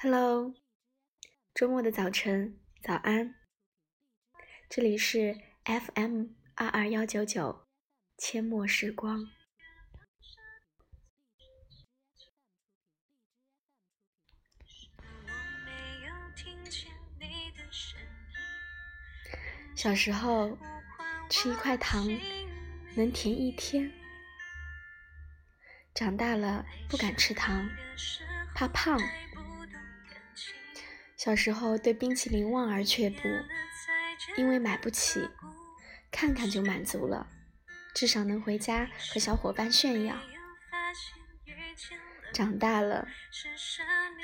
Hello，周末的早晨，早安。这里是 FM 二二幺九九，阡陌时光。小时候吃一块糖能甜一天，长大了不敢吃糖，怕胖。小时候对冰淇淋望而却步，因为买不起，看看就满足了，至少能回家和小伙伴炫耀。长大了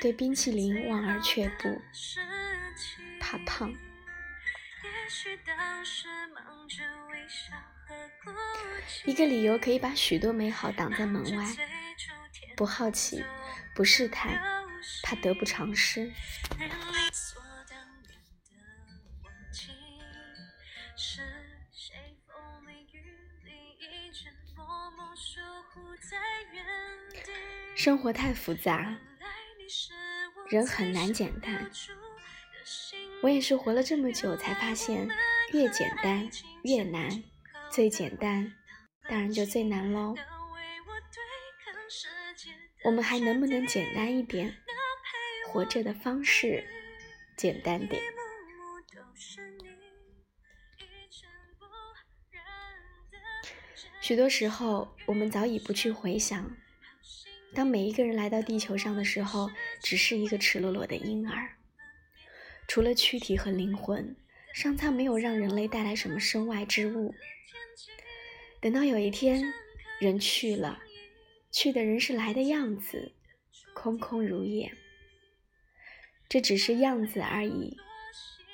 对冰淇淋望而却步，怕胖。一个理由可以把许多美好挡在门外。不好奇，不试探，怕得不偿失。生活太复杂，人很难简单。我也是活了这么久，才发现越简单越难，最简单当然就最难喽。我们还能不能简单一点？活着的方式简单点。许多时候，我们早已不去回想，当每一个人来到地球上的时候，只是一个赤裸裸的婴儿。除了躯体和灵魂，上苍没有让人类带来什么身外之物。等到有一天，人去了，去的人是来的样子，空空如也。这只是样子而已。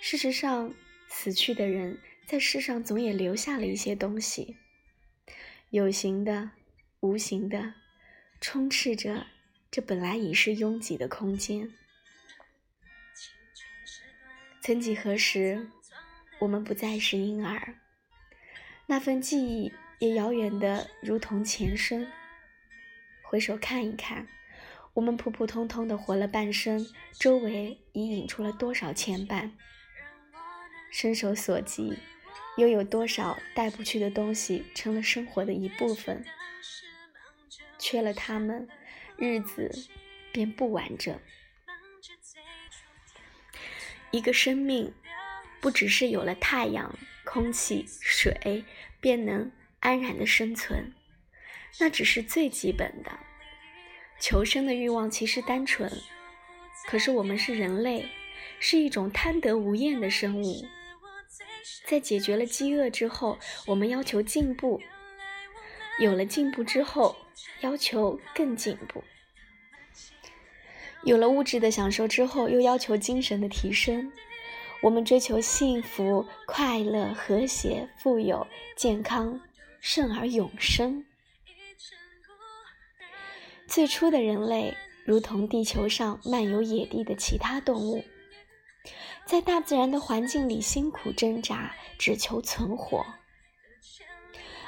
事实上，死去的人在世上总也留下了一些东西，有形的、无形的，充斥着这本来已是拥挤的空间。曾几何时，我们不再是婴儿，那份记忆也遥远的如同前生。回首看一看，我们普普通通的活了半生，周围已引出了多少牵绊？伸手所及，又有多少带不去的东西成了生活的一部分？缺了他们，日子便不完整。一个生命，不只是有了太阳、空气、水，便能安然的生存，那只是最基本的。求生的欲望其实单纯，可是我们是人类，是一种贪得无厌的生物。在解决了饥饿之后，我们要求进步；有了进步之后，要求更进步。有了物质的享受之后，又要求精神的提升。我们追求幸福、快乐、和谐、富有、健康，甚而永生。最初的人类如同地球上漫游野地的其他动物，在大自然的环境里辛苦挣扎，只求存活。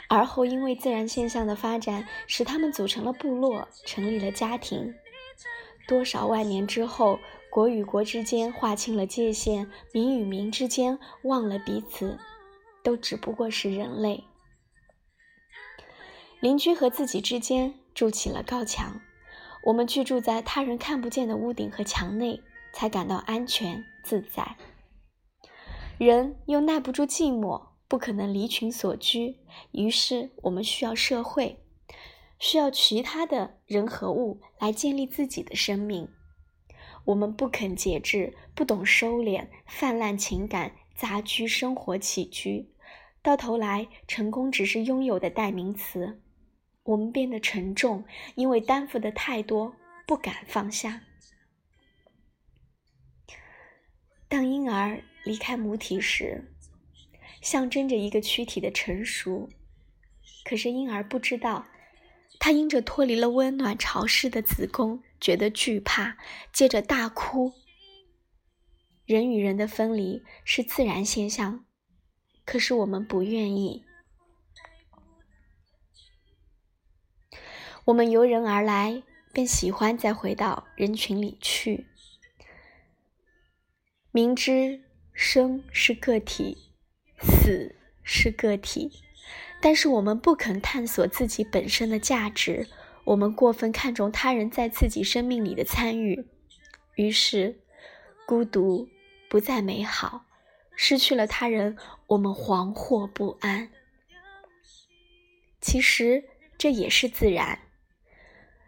而后因为自然现象的发展，使他们组成了部落，成立了家庭。多少万年之后，国与国之间划清了界限，民与民之间忘了彼此，都只不过是人类。邻居和自己之间筑起了高墙，我们居住在他人看不见的屋顶和墙内，才感到安全自在。人又耐不住寂寞，不可能离群所居，于是我们需要社会。需要其他的人和物来建立自己的生命。我们不肯节制，不懂收敛，泛滥情感，杂居生活起居，到头来，成功只是拥有的代名词。我们变得沉重，因为担负的太多，不敢放下。当婴儿离开母体时，象征着一个躯体的成熟。可是婴儿不知道。他因着脱离了温暖潮湿的子宫，觉得惧怕，接着大哭。人与人的分离是自然现象，可是我们不愿意。我们由人而来，便喜欢再回到人群里去。明知生是个体，死是个体，但是我们不肯探索自己本身的价值。我们过分看重他人在自己生命里的参与，于是孤独不再美好。失去了他人，我们惶惑不安。其实这也是自然。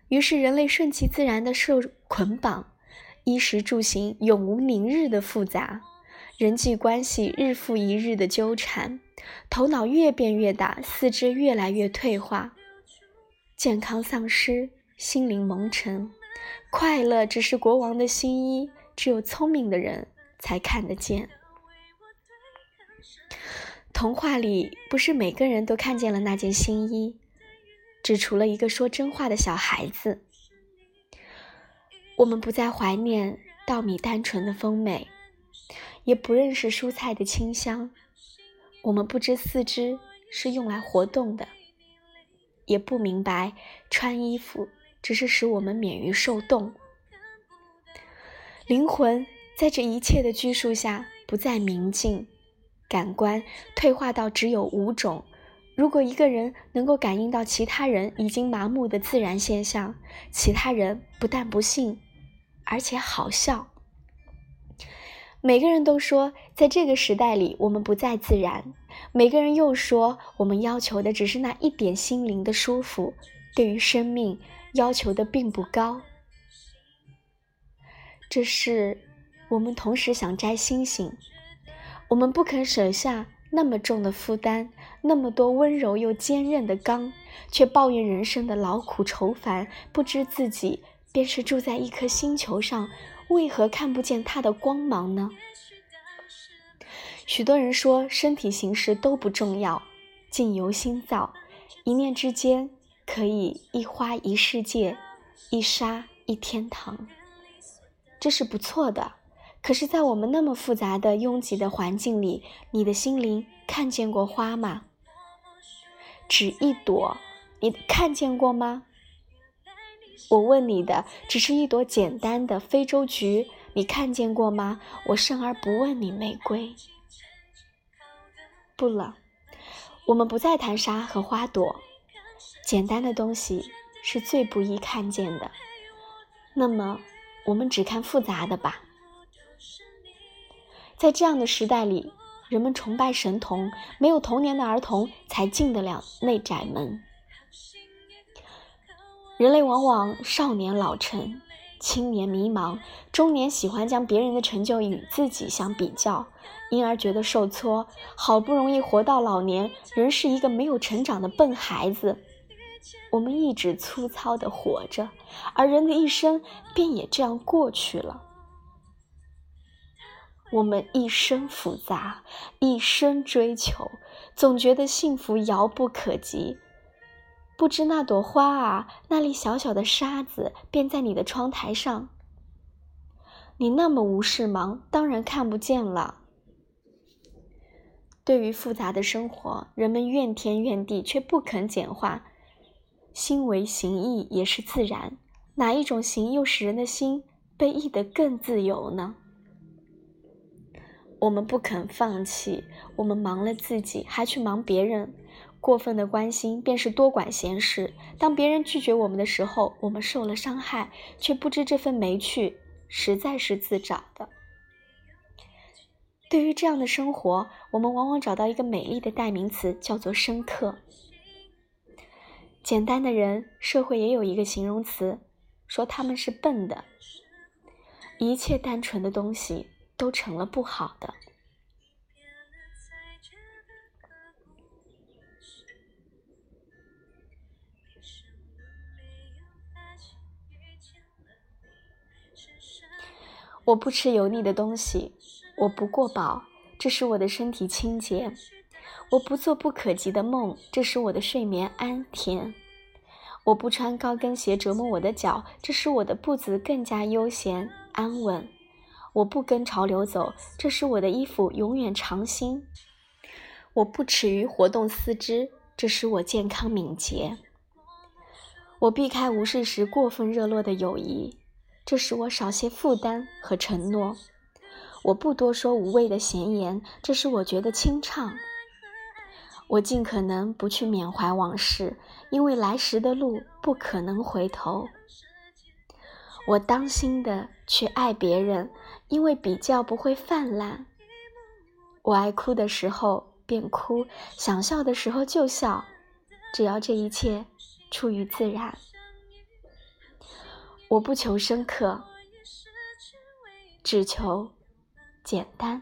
于是人类顺其自然的受捆绑，衣食住行永无宁日的复杂，人际关系日复一日的纠缠，头脑越变越大，四肢越来越退化。健康丧失，心灵蒙尘，快乐只是国王的新衣，只有聪明的人才看得见。童话里不是每个人都看见了那件新衣，只除了一个说真话的小孩子。我们不再怀念稻米单纯的丰美，也不认识蔬菜的清香。我们不知四肢是用来活动的。也不明白，穿衣服只是使我们免于受冻。灵魂在这一切的拘束下不再明净，感官退化到只有五种。如果一个人能够感应到其他人已经麻木的自然现象，其他人不但不信，而且好笑。每个人都说，在这个时代里，我们不再自然。每个人又说，我们要求的只是那一点心灵的舒服，对于生命要求的并不高。这是我们同时想摘星星，我们不肯舍下那么重的负担，那么多温柔又坚韧的钢，却抱怨人生的劳苦愁烦，不知自己便是住在一颗星球上。为何看不见它的光芒呢？许多人说身体形式都不重要，境由心造，一念之间可以一花一世界，一沙一天堂，这是不错的。可是，在我们那么复杂的拥挤的环境里，你的心灵看见过花吗？只一朵，你看见过吗？我问你的只是一朵简单的非洲菊，你看见过吗？我生而不问你玫瑰。不了，我们不再谈沙和花朵，简单的东西是最不易看见的。那么，我们只看复杂的吧。在这样的时代里，人们崇拜神童，没有童年的儿童才进得了内宅门。人类往往少年老成，青年迷茫，中年喜欢将别人的成就与自己相比较，因而觉得受挫。好不容易活到老年，仍是一个没有成长的笨孩子。我们一直粗糙的活着，而人的一生便也这样过去了。我们一生复杂，一生追求，总觉得幸福遥不可及。不知那朵花啊，那粒小小的沙子，便在你的窗台上。你那么无事忙，当然看不见了。对于复杂的生活，人们怨天怨地，却不肯简化。心为形役，也是自然。哪一种形又使人的心被役得更自由呢？我们不肯放弃，我们忙了自己，还去忙别人。过分的关心便是多管闲事。当别人拒绝我们的时候，我们受了伤害，却不知这份没趣实在是自找的。对于这样的生活，我们往往找到一个美丽的代名词，叫做深刻。简单的人，社会也有一个形容词，说他们是笨的。一切单纯的东西都成了不好的。我不吃油腻的东西，我不过饱，这使我的身体清洁；我不做不可及的梦，这使我的睡眠安甜；我不穿高跟鞋折磨我的脚，这使我的步子更加悠闲安稳；我不跟潮流走，这使我的衣服永远长新；我不耻于活动四肢，这使我健康敏捷；我避开无事时过分热络的友谊，这使我少些负担和承诺；我不多说无谓的闲言，这使我觉得清畅。我尽可能不去缅怀往事，因为来时的路不可能回头。我当心的去爱别人，因为比较不会泛滥。我爱哭的时候便哭，想笑的时候就笑，只要这一切出于自然。我不求深刻，只求简单。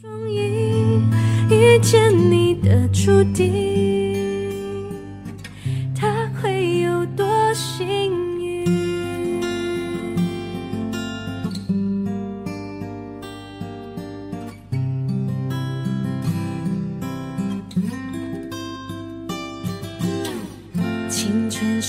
双翼遇见你的注定，他会有多幸